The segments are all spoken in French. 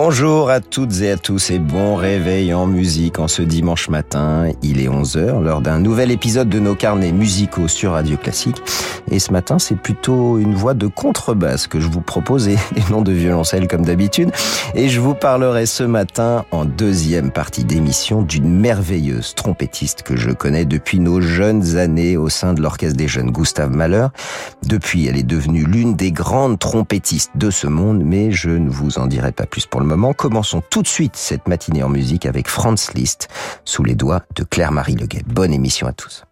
Bonjour à toutes et à tous et bon réveil en musique en ce dimanche matin. Il est 11h, lors d'un nouvel épisode de nos carnets musicaux sur Radio Classique. Et ce matin, c'est plutôt une voix de contrebasse que je vous propose et non de violoncelle comme d'habitude. Et je vous parlerai ce matin en deuxième partie d'émission d'une merveilleuse trompettiste que je connais depuis nos jeunes années au sein de l'orchestre des jeunes Gustave Mahler. Depuis, elle est devenue l'une des grandes trompettistes de ce monde, mais je ne vous en dirai pas plus pour le moment. Commençons tout de suite cette matinée en musique avec Franz Liszt sous les doigts de Claire-Marie Leguet. Bonne émission à tous.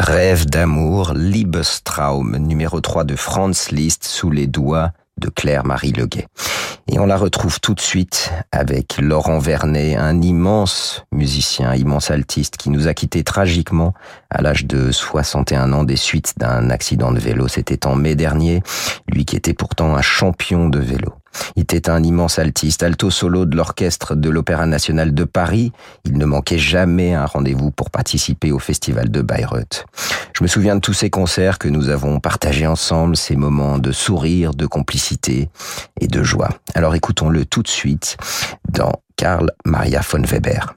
Rêve d'amour, Liebestraum, numéro 3 de Franz Liszt sous les doigts de Claire-Marie Leguet. Et on la retrouve tout de suite avec Laurent Vernet, un immense musicien, immense altiste qui nous a quittés tragiquement à l'âge de 61 ans des suites d'un accident de vélo. C'était en mai dernier, lui qui était pourtant un champion de vélo. Il était un immense altiste, alto solo de l'orchestre de l'Opéra national de Paris. Il ne manquait jamais un rendez-vous pour participer au festival de Bayreuth. Je me souviens de tous ces concerts que nous avons partagés ensemble, ces moments de sourire, de complicité et de joie. Alors écoutons-le tout de suite dans Karl Maria von Weber.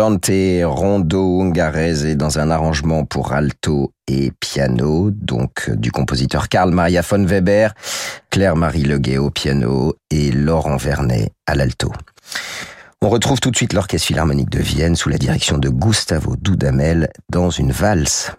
Andante Rondo Ungherese dans un arrangement pour alto et piano, donc du compositeur Karl Maria von Weber, Claire-Marie Leguet au piano et Laurent Vernet à l'alto. On retrouve tout de suite l'Orchestre Philharmonique de Vienne sous la direction de Gustavo Dudamel dans une valse.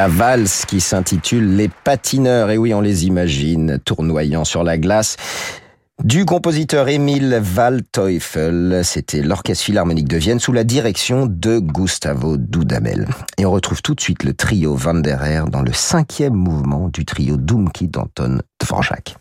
La valse qui s'intitule Les patineurs, et oui, on les imagine tournoyant sur la glace. Du compositeur Emile Waldteufel, c'était l'Orchestre Philharmonique de Vienne sous la direction de Gustavo Dudamel. Et on retrouve tout de suite le trio Wanderer dans le cinquième mouvement du trio Dumki d'Anton Dvorak.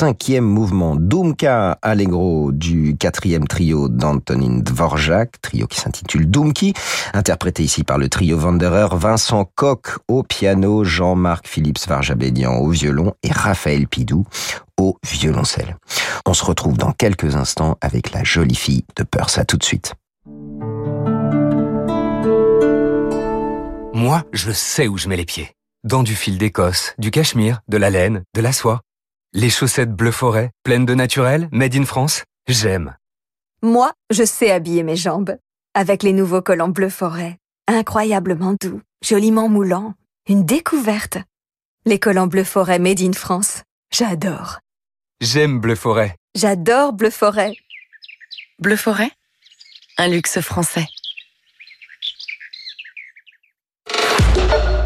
Cinquième mouvement Dumka Allegro du quatrième trio d'Antonin Dvorak, trio qui s'intitule Dumki, interprété ici par le trio Wanderer, Vincent Koch au piano, Jean-Marc Philippe Varjabédian au violon et Raphaël Pidou au violoncelle. On se retrouve dans quelques instants avec la jolie fille de Perse. À tout de suite. Moi, je sais où je mets les pieds. Dans du fil d'Écosse, du cachemire, de la laine, de la soie. Les chaussettes bleu forêt, pleines de naturel, made in France, j'aime. Moi, je sais habiller mes jambes. Avec les nouveaux collants bleu forêt. Incroyablement doux, joliment moulants. Une découverte. L'école en bleu forêt made in France. J'adore. J'aime Bleu Forêt. J'adore bleu forêt. Bleu Forêt, un luxe français.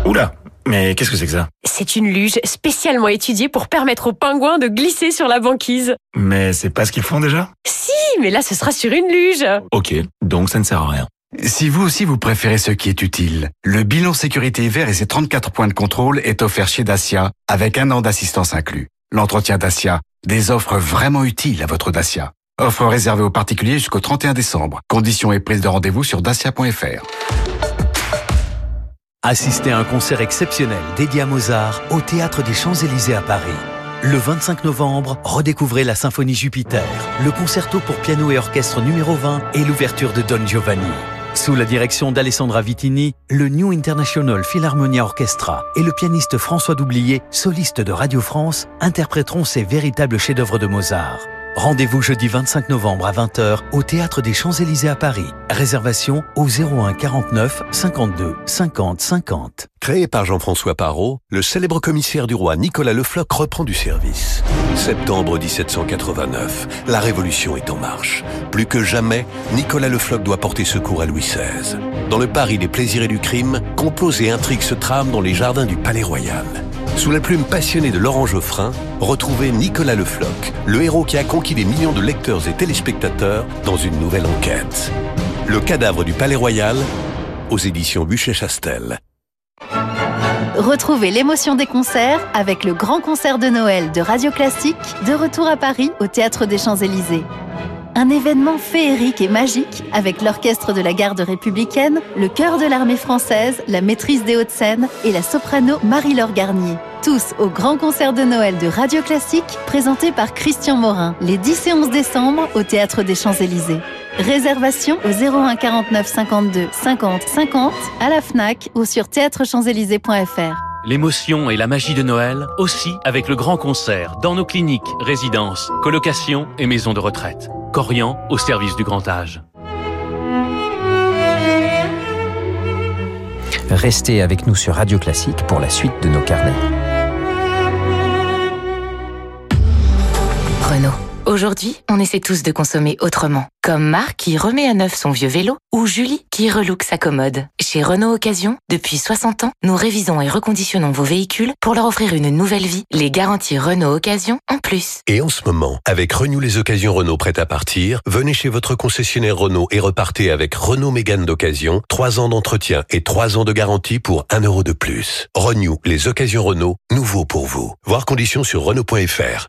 Oula, mais qu'est-ce que c'est que ça? C'est une luge spécialement étudiée pour permettre aux pingouins de glisser sur la banquise. Mais c'est pas ce qu'ils font déjà? Si, mais là ce sera sur une luge. Ok, donc ça ne sert à rien. Si vous aussi vous préférez ce qui est utile, le bilan sécurité hiver et ses 34 points de contrôle est offert chez Dacia avec un an d'assistance inclus. L'entretien Dacia, des offres vraiment utiles à votre Dacia. Offre réservée aux particuliers jusqu'au 31 décembre. Conditions et prise de rendez-vous sur dacia.fr. Assistez à un concert exceptionnel dédié à Mozart au Théâtre des Champs-Élysées à Paris. Le 25 novembre, redécouvrez la Symphonie Jupiter, le concerto pour piano et orchestre numéro 20 et l'ouverture de Don Giovanni. Sous la direction d'Alessandra Vitini, le New International Philharmonia Orchestra et le pianiste François Doublier, soliste de Radio France, interpréteront ces véritables chefs-d'œuvre de Mozart. Rendez-vous jeudi 25 novembre à 20h au Théâtre des Champs-Élysées à Paris. Réservation au 01 49 52 50 50. Créé par Jean-François Parot, le célèbre commissaire du roi Nicolas Le Floch reprend du service. Septembre 1789, la Révolution est en marche. Plus que jamais, Nicolas Le Floch doit porter secours à Louis XVI. Dans le Paris des plaisirs et du crime, complots et intrigues se trament dans les jardins du Palais Royal. Sous la plume passionnée de Laurent Geoffrin, retrouvez Nicolas Le Floch, le héros qui a conquis des millions de lecteurs et téléspectateurs dans une nouvelle enquête. Le cadavre du Palais Royal, aux éditions Buchet-Chastel. Retrouvez l'émotion des concerts avec le grand concert de Noël de Radio Classique, de retour à Paris au Théâtre des Champs-Élysées. Un événement féerique et magique avec l'orchestre de la garde républicaine, le chœur de l'armée française, la maîtrise des Hauts-de-Seine et la soprano Marie-Laure Garnier. Tous au grand concert de Noël de Radio Classique présenté par Christian Morin les 10 et 11 décembre au Théâtre des Champs-Élysées. Réservation au 01 49 52 50 50 à la FNAC ou sur théâtrechamps-élysées.fr. L'émotion et la magie de Noël aussi avec le grand concert dans nos cliniques, résidences, colocations et maisons de retraite. Corian au service du grand âge. Restez avec nous sur Radio Classique pour la suite de nos carnets. Renault. Aujourd'hui, on essaie tous de consommer autrement. Comme Marc qui remet à neuf son vieux vélo ou Julie qui relook sa commode. Chez Renault Occasion, depuis 60 ans, nous révisons et reconditionnons vos véhicules pour leur offrir une nouvelle vie. Les garanties Renault Occasion en plus. Et en ce moment, avec Renew les occasions Renault prêtes à partir, venez chez votre concessionnaire Renault et repartez avec Renault Mégane d'occasion, 3 ans d'entretien et 3 ans de garantie pour 1 euro de plus. Renew les occasions Renault, nouveau pour vous. Voir conditions sur Renault.fr.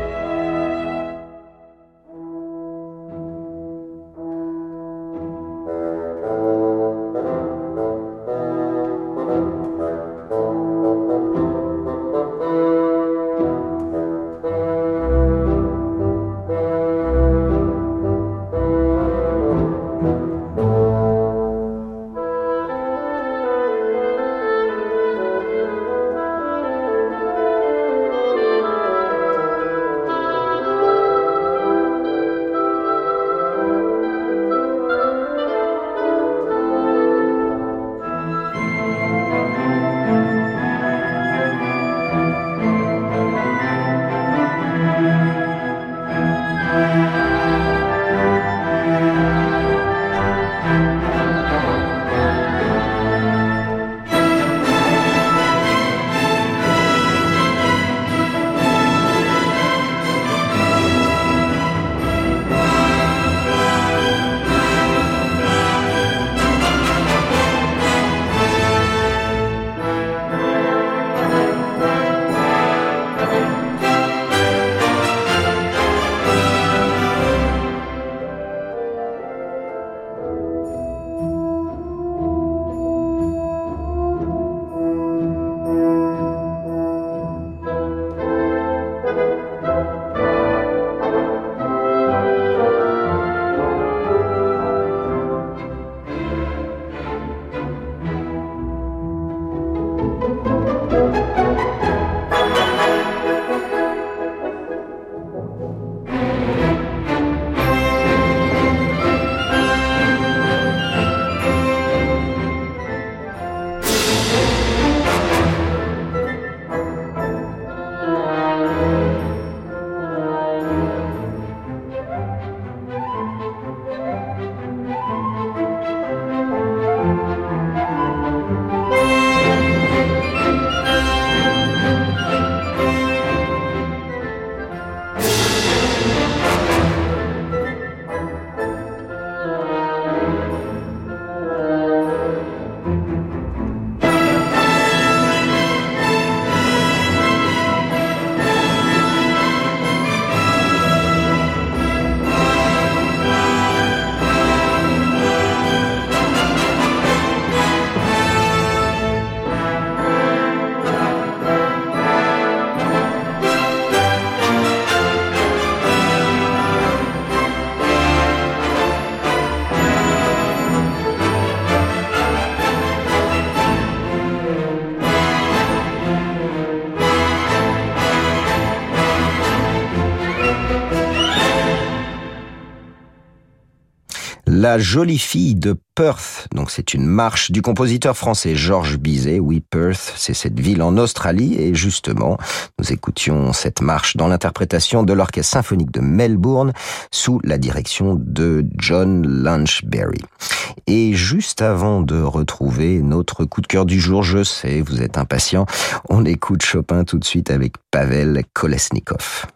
La jolie fille de Perth, donc c'est une marche du compositeur français Georges Bizet. Oui, Perth, c'est cette ville en Australie et justement, nous écoutions cette marche dans l'interprétation de l'Orchestre symphonique de Melbourne sous la direction de John Lunchberry. Et juste avant de retrouver notre coup de cœur du jour, je sais, vous êtes impatient, on écoute Chopin tout de suite avec Pavel Kolesnikov.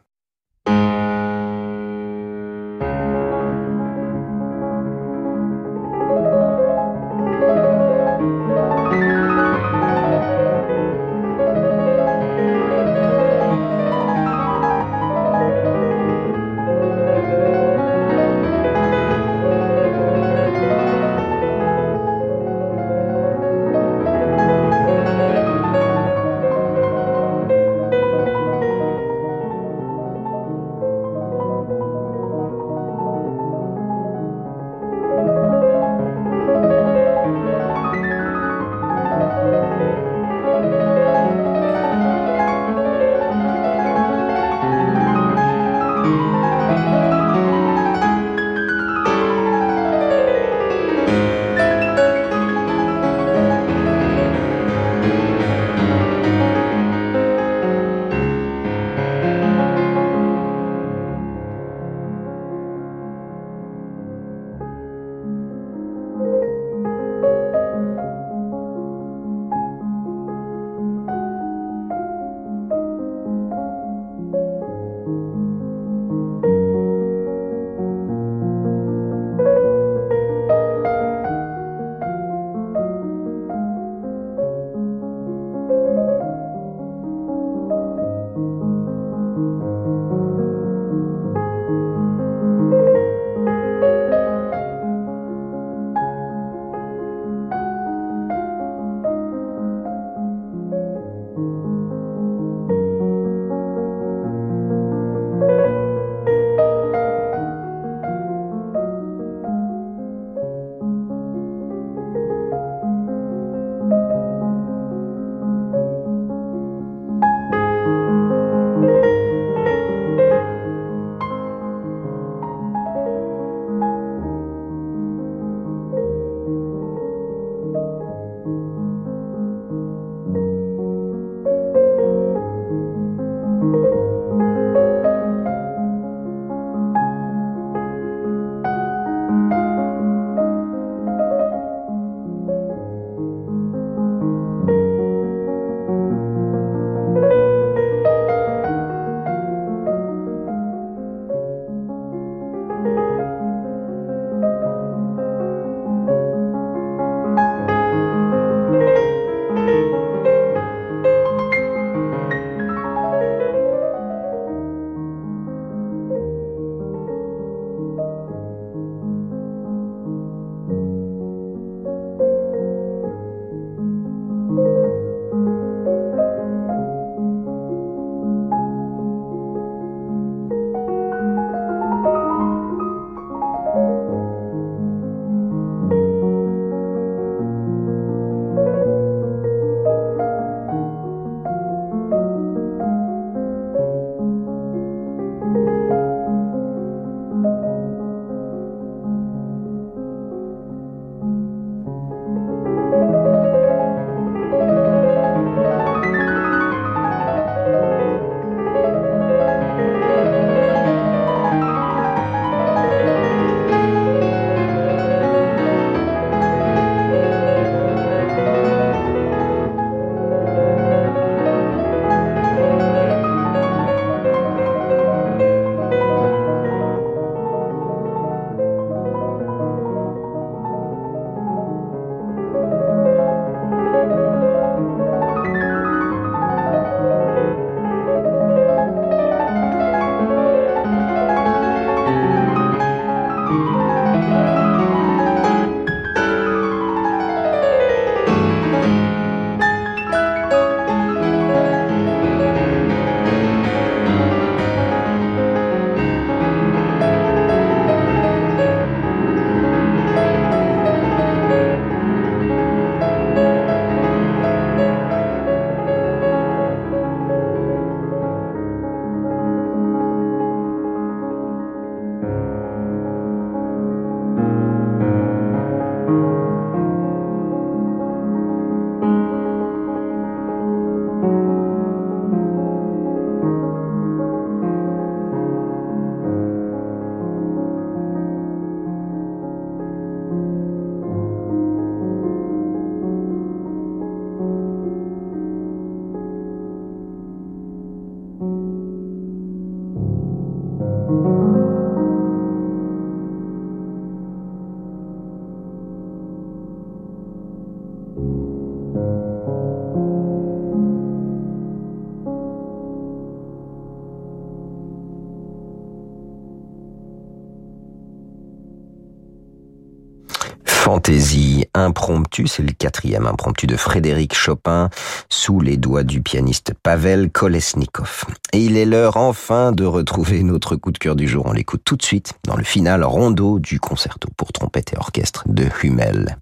Fantaisie impromptue, c'est le quatrième impromptu de Frédéric Chopin sous les doigts du pianiste Pavel Kolesnikov. Et il est l'heure enfin de retrouver notre coup de cœur du jour. On l'écoute tout de suite dans le final rondo du concerto pour trompette et orchestre de Hummel.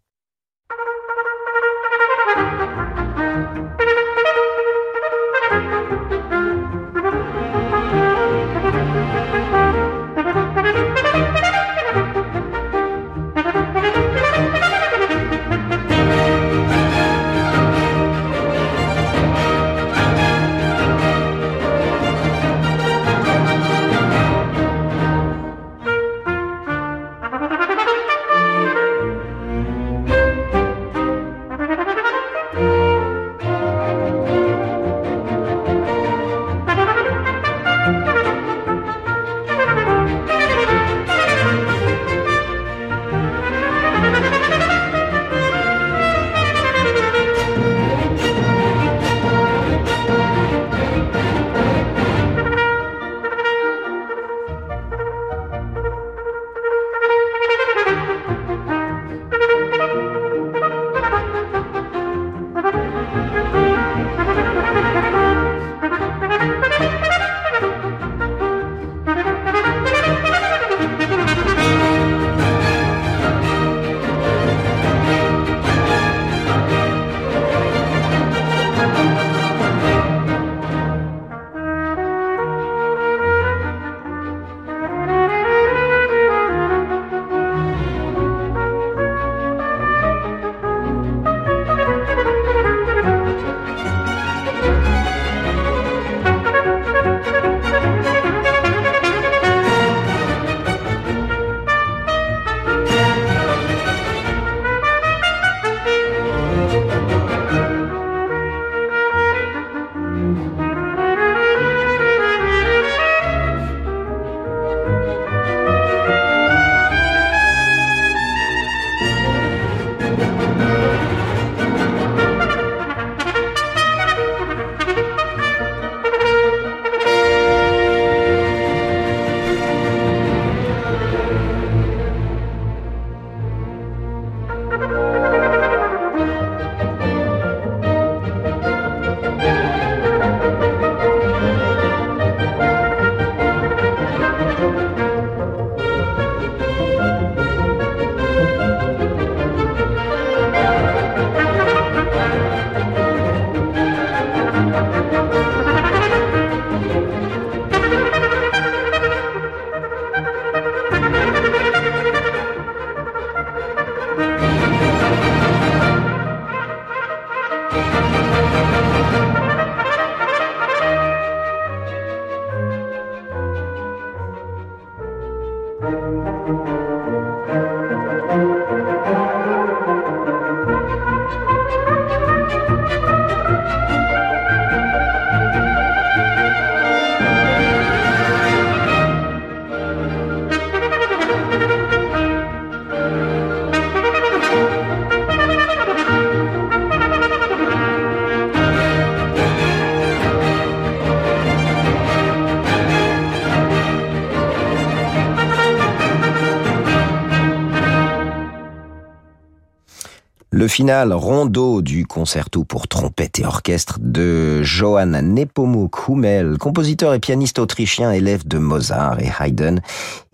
Le final rondo du concerto pour trompette et orchestre de Johann Nepomuk Hummel, compositeur et pianiste autrichien, élève de Mozart et Haydn.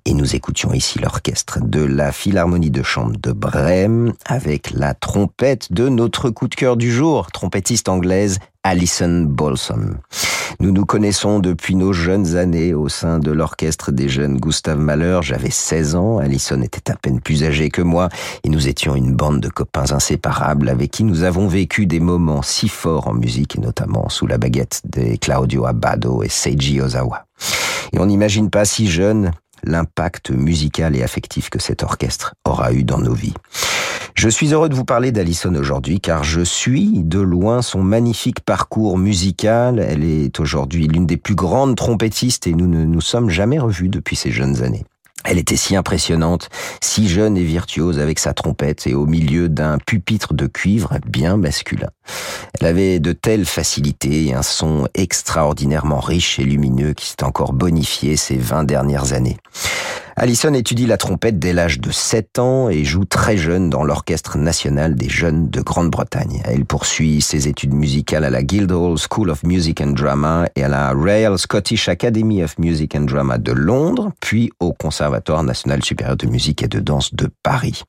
Et nous écoutions ici l'orchestre de la Philharmonie de Chambre de Brême avec la trompette de notre coup de cœur du jour, trompettiste anglaise Alison Bolson. Nous nous connaissons depuis nos jeunes années au sein de l'orchestre des jeunes Gustave Mahler. J'avais 16 ans, Alison était à peine plus âgée que moi et nous étions une bande de copains inséparables avec qui nous avons vécu des moments si forts en musique et notamment sous la baguette des Claudio Abbado et Seiji Ozawa. Et on n'imagine pas si jeune l'impact musical et affectif que cet orchestre aura eu dans nos vies. Je suis heureux de vous parler d'Alison aujourd'hui car je suis de loin son magnifique parcours musical. Elle est aujourd'hui l'une des plus grandes trompettistes et nous ne nous sommes jamais revus depuis ces jeunes années. Elle était si impressionnante, si jeune et virtuose avec sa trompette et au milieu d'un pupitre de cuivre bien masculin. Elle avait de telles facilités et un son extraordinairement riche et lumineux qui s'est encore bonifié ces vingt dernières années. Allison étudie la trompette dès l'âge de 7 ans et joue très jeune dans l'Orchestre national des jeunes de Grande-Bretagne. Elle poursuit ses études musicales à la Guildhall School of Music and Drama et à la Royal Scottish Academy of Music and Drama de Londres, puis au Conservatoire national supérieur de musique et de danse de Paris.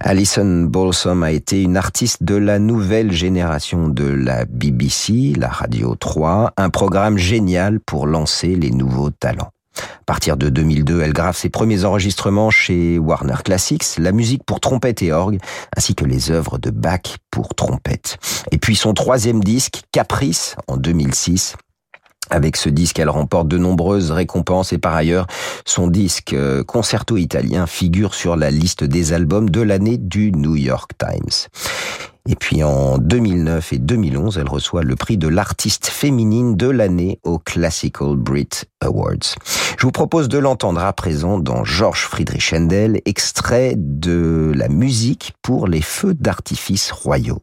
Alison Balsam a été une artiste de la nouvelle génération de la BBC, la Radio 3, un programme génial pour lancer les nouveaux talents. À partir de 2002, elle grave ses premiers enregistrements chez Warner Classics, la musique pour trompette et orgue, ainsi que les œuvres de Bach pour trompette. Et puis son troisième disque, Caprice, en 2006, avec ce disque, elle remporte de nombreuses récompenses et par ailleurs, son disque euh, Concerto italien figure sur la liste des albums de l'année du New York Times. Et puis en 2009 et 2011, elle reçoit le prix de l'artiste féminine de l'année au Classical Brit Awards. Je vous propose de l'entendre à présent dans Georges Friedrich Händel, extrait de la musique pour les feux d'artifice royaux.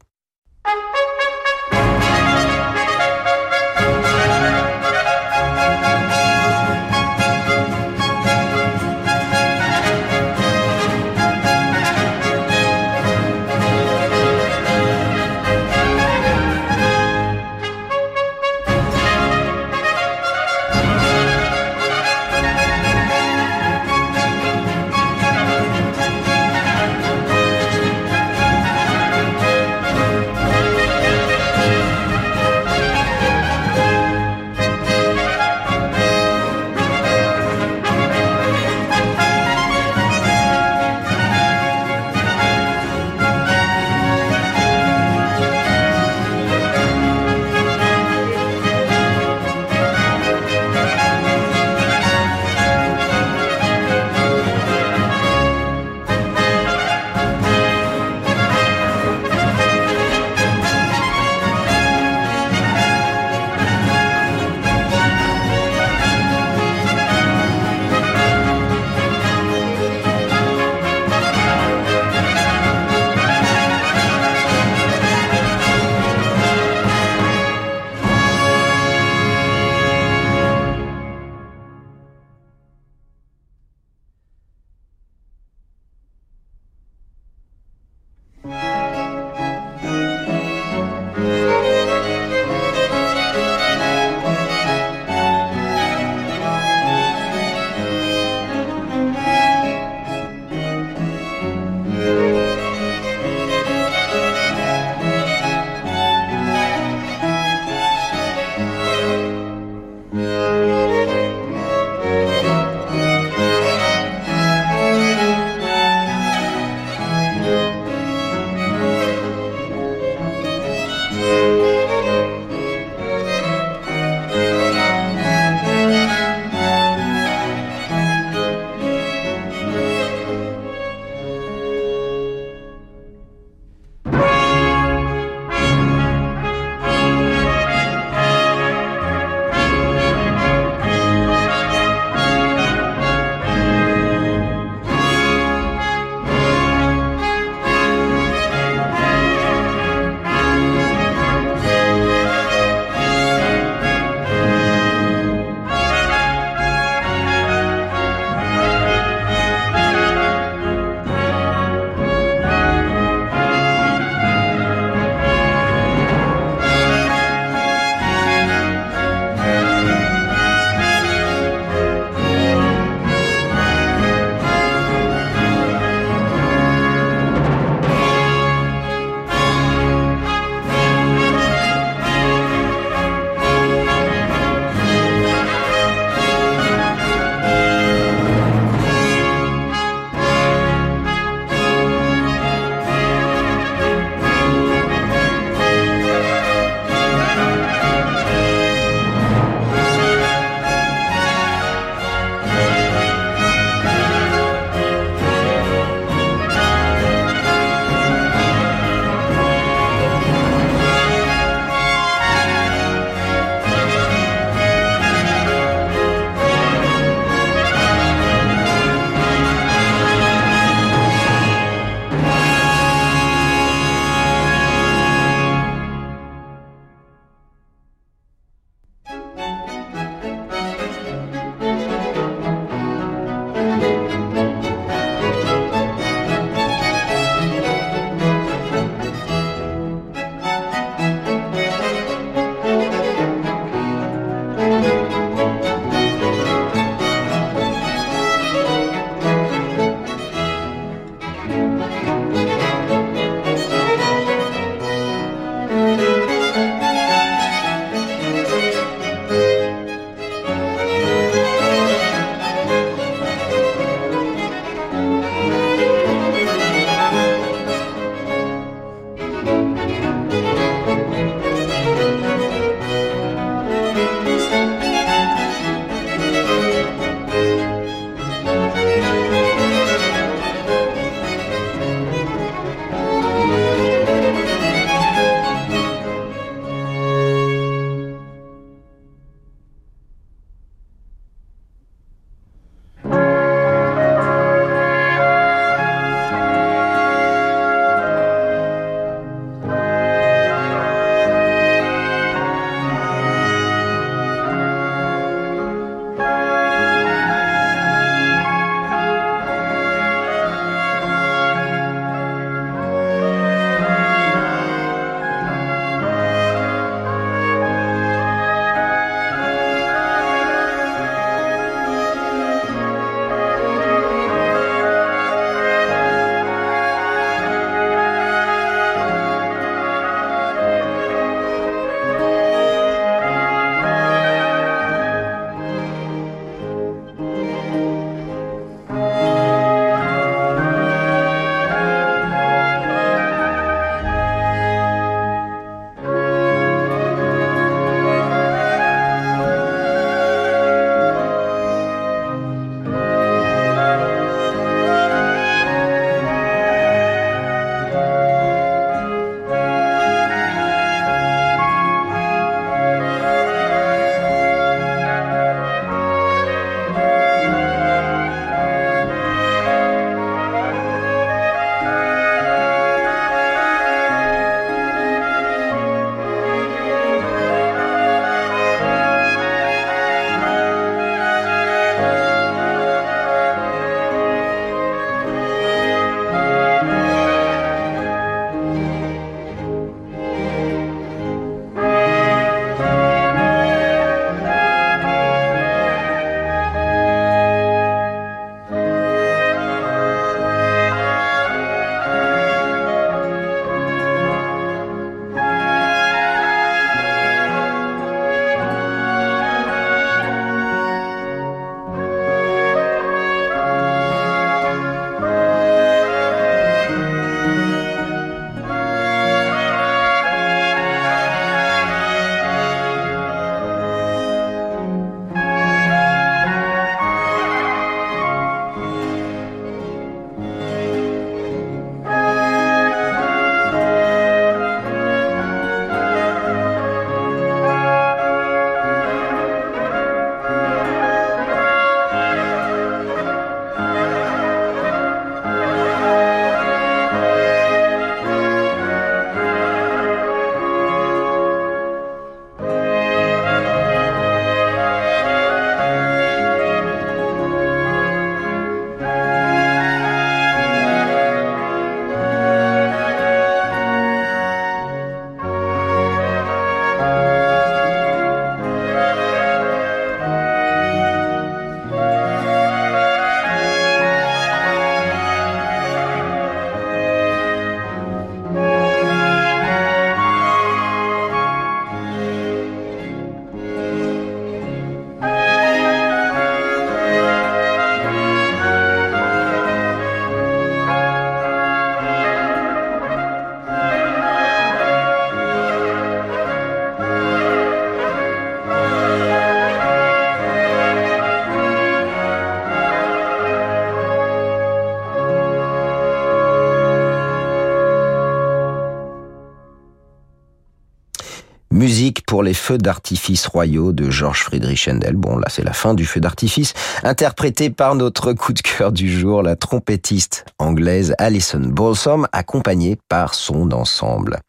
Pour les feux d'artifice royaux de Georges Friedrich Händel. Bon, là, c'est la fin du feu d'artifice. Interprété par notre coup de cœur du jour, la trompettiste anglaise Alison Balsam, accompagnée par son ensemble.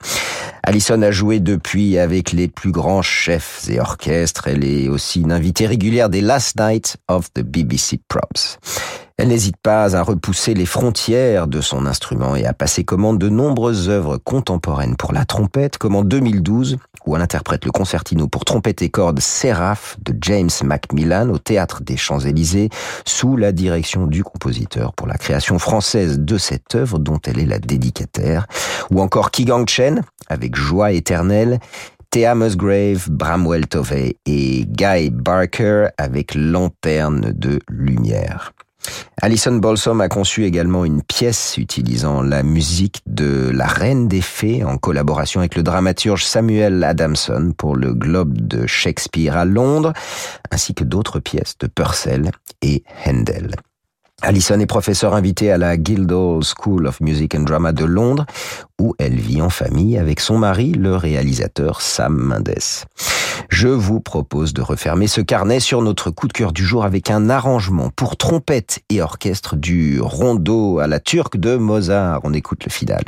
Alison a joué depuis avec les plus grands chefs et orchestres. Elle est aussi une invitée régulière des Last Night of the BBC Props. Elle n'hésite pas à repousser les frontières de son instrument et à passer commande de nombreuses œuvres contemporaines pour la trompette, comme en 2012, où elle interprète le concertino pour trompette et cordes Séraph de James Macmillan au Théâtre des Champs-Élysées, sous la direction du compositeur pour la création française de cette œuvre dont elle est la dédicataire, ou encore Kigang Chen avec Joie éternelle, Thea Musgrave, Bramwell Tovey et Guy Barker avec Lanterne de lumière. Alison Balsam a conçu également une pièce utilisant la musique de La Reine des Fées en collaboration avec le dramaturge Samuel Adamson pour le Globe de Shakespeare à Londres, ainsi que d'autres pièces de Purcell et Handel. Alison est professeure invitée à la Guildhall School of Music and Drama de Londres, où elle vit en famille avec son mari, le réalisateur Sam Mendes. Je vous propose de refermer ce carnet sur notre coup de cœur du jour avec un arrangement pour trompette et orchestre du rondo à la turque de Mozart. On écoute le final.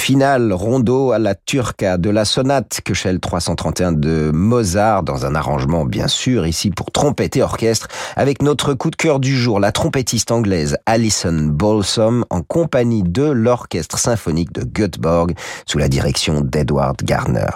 Final rondo à la turca de la sonate Köchel 331 de Mozart dans un arrangement bien sûr ici pour trompette et orchestre avec notre coup de cœur du jour, la trompettiste anglaise Alison Balsam en compagnie de l'orchestre symphonique de Göteborg sous la direction d'Edward Garner.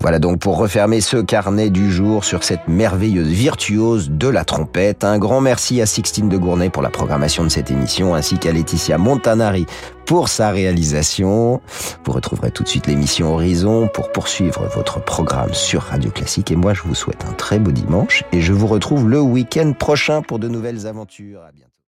Voilà donc pour refermer ce carnet du jour sur cette merveilleuse virtuose de la trompette. Un grand merci à Sixtine de Gournay pour la programmation de cette émission ainsi qu'à Laetitia Montanari pour sa réalisation. Vous retrouverez tout de suite l'émission Horizon pour poursuivre votre programme sur Radio Classique. Et moi, je vous souhaite un très beau dimanche et je vous retrouve le week-end prochain pour de nouvelles aventures. À bientôt.